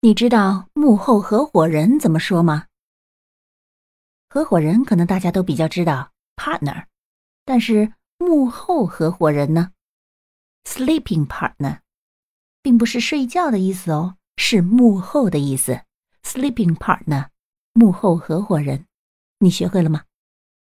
你知道幕后合伙人怎么说吗？合伙人可能大家都比较知道 partner 但是幕后合伙人呢？sleeping partner 并不是睡觉的意思哦是幕后的意思。sleeping partner 幕后合伙人。你学会了吗？